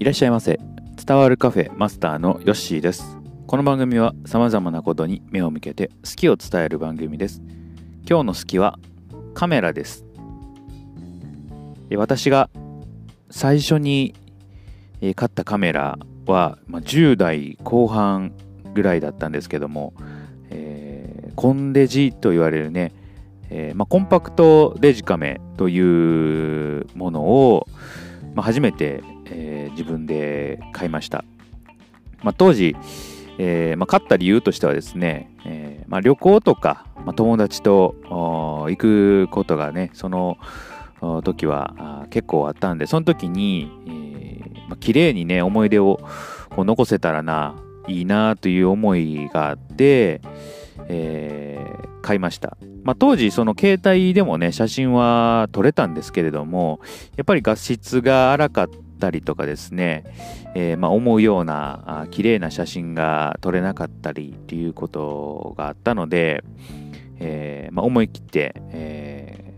いらっしゃいませ。伝わるカフェマスターのヨッシーです。この番組は様々なことに目を向けて好きを伝える番組です。今日の好きはカメラです。え私が最初にえ買ったカメラは、ま、10代後半ぐらいだったんですけども、えーコンデジと言われるね、えーまあ、コンパクトデジカメというものを、まあ、初めて、えー自分で買いました。まあ、当時、えーまあ、買った理由としてはですね、えーまあ、旅行とか、まあ、友達と行くことがねその時は結構あったんでその時に、えーまあ綺麗にね思い出をこう残せたらないいなという思いがあって、えー買いました、まあ、当時その携帯でもね写真は撮れたんですけれどもやっぱり画質が荒かったたりとかですね、えーまあ、思うようなあ綺麗な写真が撮れなかったりっていうことがあったので、えーまあ、思い切って、え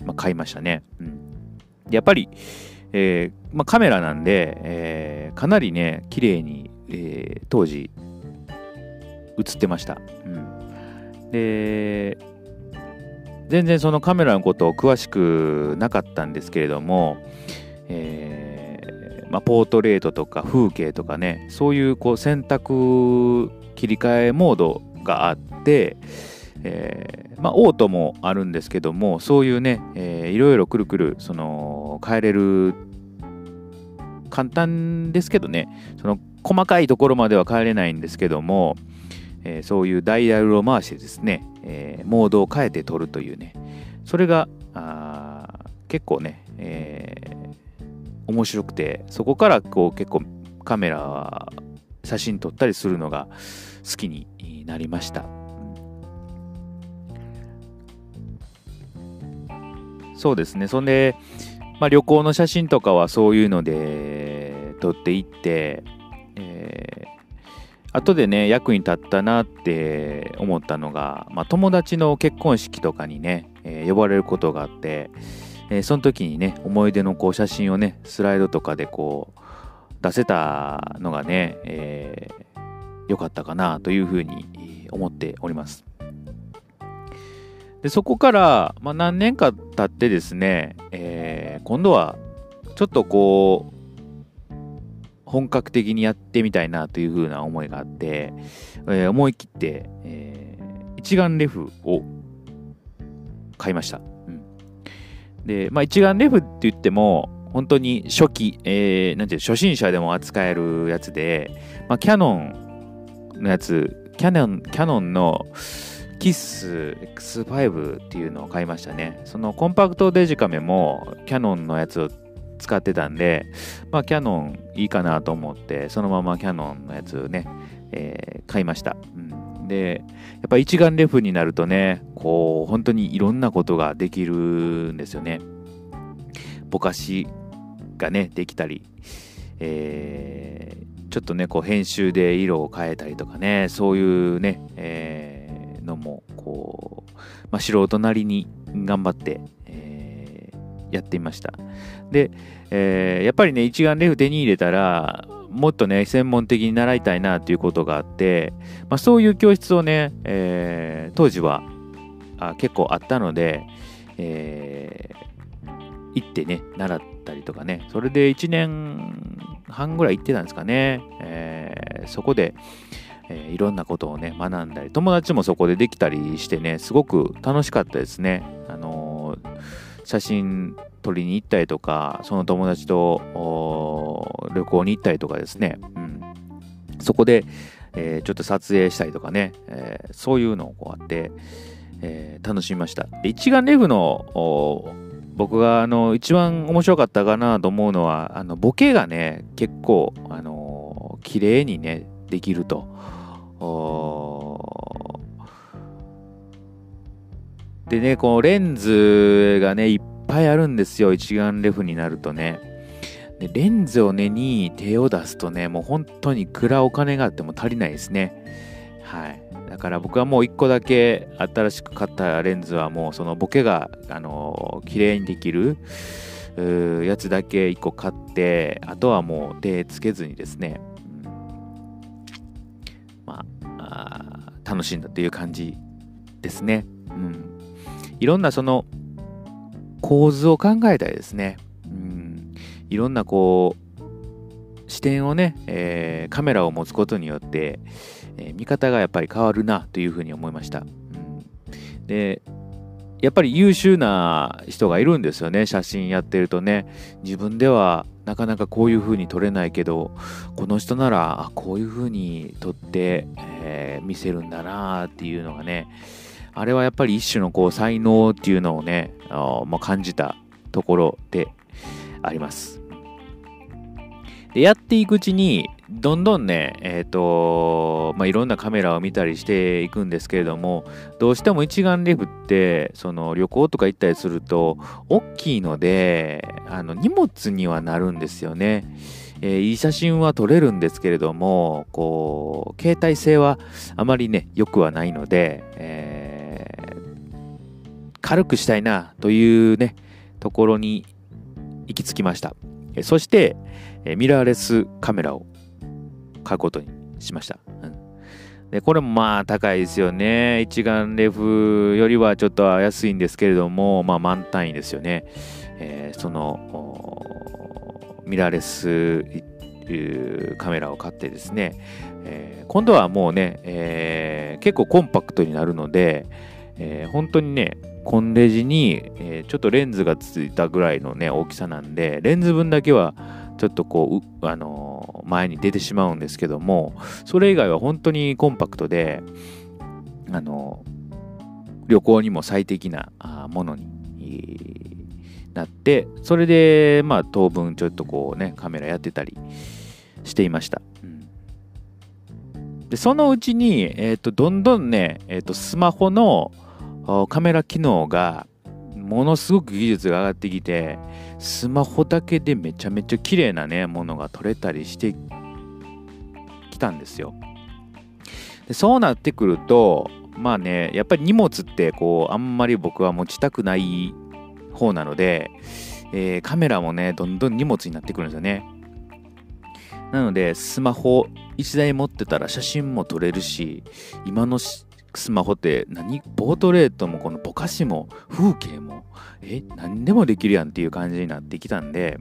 ーまあ、買いましたね、うん、やっぱり、えま、カメラなんで、えかなりね綺麗に、え当時映ってました、うん、で全然そのカメラのことを詳しくなかったんですけれども、えーまあ、ポートレートとか風景とかねそういうこう選択切り替えモードがあって、えーまあ、オートもあるんですけどもそういうね、えーいろいろくるくるその変えれる簡単ですけどねその細かいところまでは変えれないんですけども、えーそういうダイヤルを回してですね、えーモードを変えて撮るというねそれがあ結構ね、えー面白くてそこからこう結構カメラ写真撮ったりするのが好きになりました。そうですね。そんで、まあ、旅行の写真とかはそういうので撮っていって、えー後でね役に立ったなって思ったのが、まあ、友達の結婚式とかにね、えー呼ばれることがあって、えーその時にね思い出のこう写真をねスライドとかでこう出せたのがね、えー良かったかなというふうに思っておりますでそこから、まあ、何年か経ってですね、えー今度はちょっとこう本格的にやってみたいなというふうな思いがあって、えー思い切って、えー一眼レフを買いました。で、まあ、一眼レフって言っても、本当に初期、えーなんていう初心者でも扱えるやつで、まあ、キャノンのやつ、キャノン、キャノンのキッス X5 っていうのを買いましたね。そのコンパクトデジカメもキャノンのやつを使ってたんで、まあ、キャノンいいかなと思って、そのままキャノンのやつをね、えー買いました。うん、で、やっぱ一眼レフになるとね、こう、本当にいろんなことができるんですよね。ぼかしがね、できたり、えーちょっとね、こう、編集で色を変えたりとかね、そういうね、えーのも、こう、まあ、素人なりに頑張って、えーやってみました。で、えーやっぱりね、一眼レフ手に入れたら、もっとね、専門的に習いたいなということがあって、まあ、そういう教室をね、えー当時はあ結構あったので、えー行ってね、習ったりとかね、それで1年半ぐらい行ってたんですかね、えーそこで、えーいろんなことをね、学んだり、友達もそこでできたりしてね、すごく楽しかったですね。あのー写真撮りに行ったりとか、その友達と旅行に行ったりとかですね、うん、そこで、えーちょっと撮影したりとかね、えーそういうのをこうあって、えー楽しみました。一眼レフの僕があの一番面白かったかなと思うのはあのボケがね結構あの綺麗にねできると。でねこうレンズがねいっぱいあるんですよ一眼レフになるとね。でレンズをねに手を出すとねもう本当にいくらお金があっても足りないですね。はい。だから僕はもう1個だけ新しく買ったレンズはもうそのボケが、あの綺麗にできるやつだけ1個買ってあとはもう手つけずにですね、うん、まあ楽しんだという感じですね、うん、いろんなその構図を考えたりですね、いろんなこう視点をね、えー、カメラを持つことによって、えー、見方がやっぱり変わるなというふうに思いました、うん、でやっぱり優秀な人がいるんですよね。写真やってるとね。自分ではなかなかこういう風に撮れないけどこの人ならこういう風に撮って、えー、見せるんだなっていうのがねあれはやっぱり一種のこう才能っていうのをね、まあ、感じたところであります。でやっていくうちに、どんどんね、え、ー、と、まあ、いろんなカメラを見たりしていくんですけれども、どうしても一眼レフって、その旅行とか行ったりすると、大きいので、あの、荷物にはなるんですよね。えー、いい写真は撮れるんですけれども、こう、携帯性はあまりね、良くはないので、えー軽くしたいなというね、ところに行き着きました。そして、ミラーレスカメラを買うことにしました。うん、でこれもまあ高いですよね。一眼レフよりはちょっと安いんですけれども、まあ満単位ですよね。えー、そのミラーレスカメラを買ってですね、えー、今度はもうね、えー、結構コンパクトになるので、え、本当にね、コンレジに、えー、ちょっとレンズがついたぐらいのね、大きさなんで、レンズ分だけはちょっとこう、あのー、前に出てしまうんですけども、それ以外は本当にコンパクトで、あのー、旅行にも最適なものになって、それで、まあ、当分ちょっとこうね、カメラやってたりしていました。で、そのうちに、えっ、と、どんどんね、えっ、と、スマホの、カメラ機能がものすごく技術が上がってきてスマホだけでめちゃめちゃ綺麗なねものが撮れたりしてきたんですよ。でそうなってくるとまあねやっぱり荷物ってこうあんまり僕は持ちたくない方なので、えー、カメラもねどんどん荷物になってくるんですよね。なのでスマホ1台持ってたら写真も撮れるし今のスマホって何？ポートレートもこのぼかしも風景も？え何でもできるやんっていう感じになってきたんで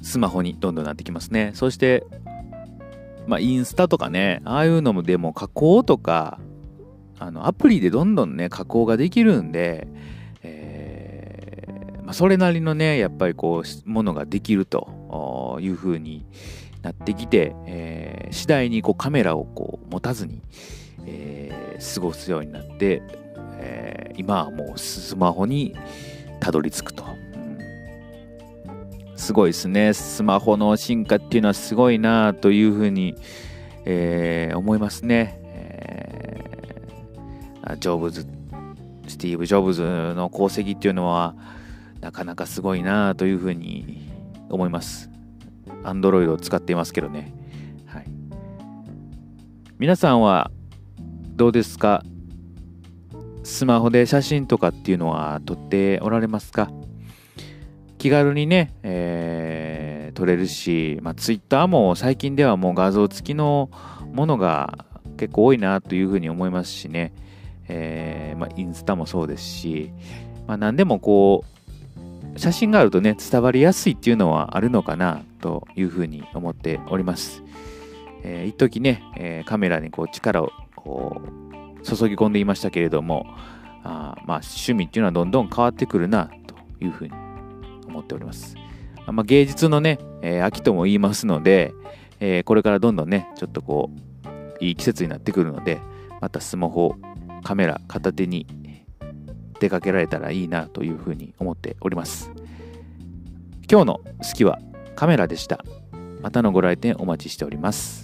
スマホにどんどんなってきますね。そしてまあインスタとかねああいうのもでも加工とかあのアプリでどんどんね加工ができるんで、えーまあ、それなりのねやっぱりこうものができるというふうになってきて、えー、次第にこうカメラをこう持たずに、えー、過ごすようになって、えー、今はもうスマホにたどり着くと、うん、すごいですね。スマホの進化っていうのはすごいなというふうに、えー、思いますね、えー、ジョブズスティーブ・ジョブズの功績っていうのはなかなかすごいなというふうに思います。Android を使っていますけどね。はい。皆さんはどうですか？スマホで写真とかっていうのは撮っておられますか？気軽にね、えー、撮れるし、まあ、Twitter も最近ではもう画像付きのものが結構多いなというふうに思いますしね、えー、まあ、インスタもそうですし、まあ、何でもこう写真があるとね、伝わりやすいっていうのはあるのかなというふうに思っております。えー、一時ね、え、カメラにこう力を注ぎ込んでいましたけれども、あまあ趣味っていうのはどんどん変わってくるなというふうに思っております。まあ、芸術のね、えー、秋とも言いますので、えー、これからどんどんね、ちょっとこう、いい季節になってくるので、またスマホ、カメラ片手に出かけられたらいいなというふうに思っております。今日の好きはカメラでした。またのご来店お待ちしております。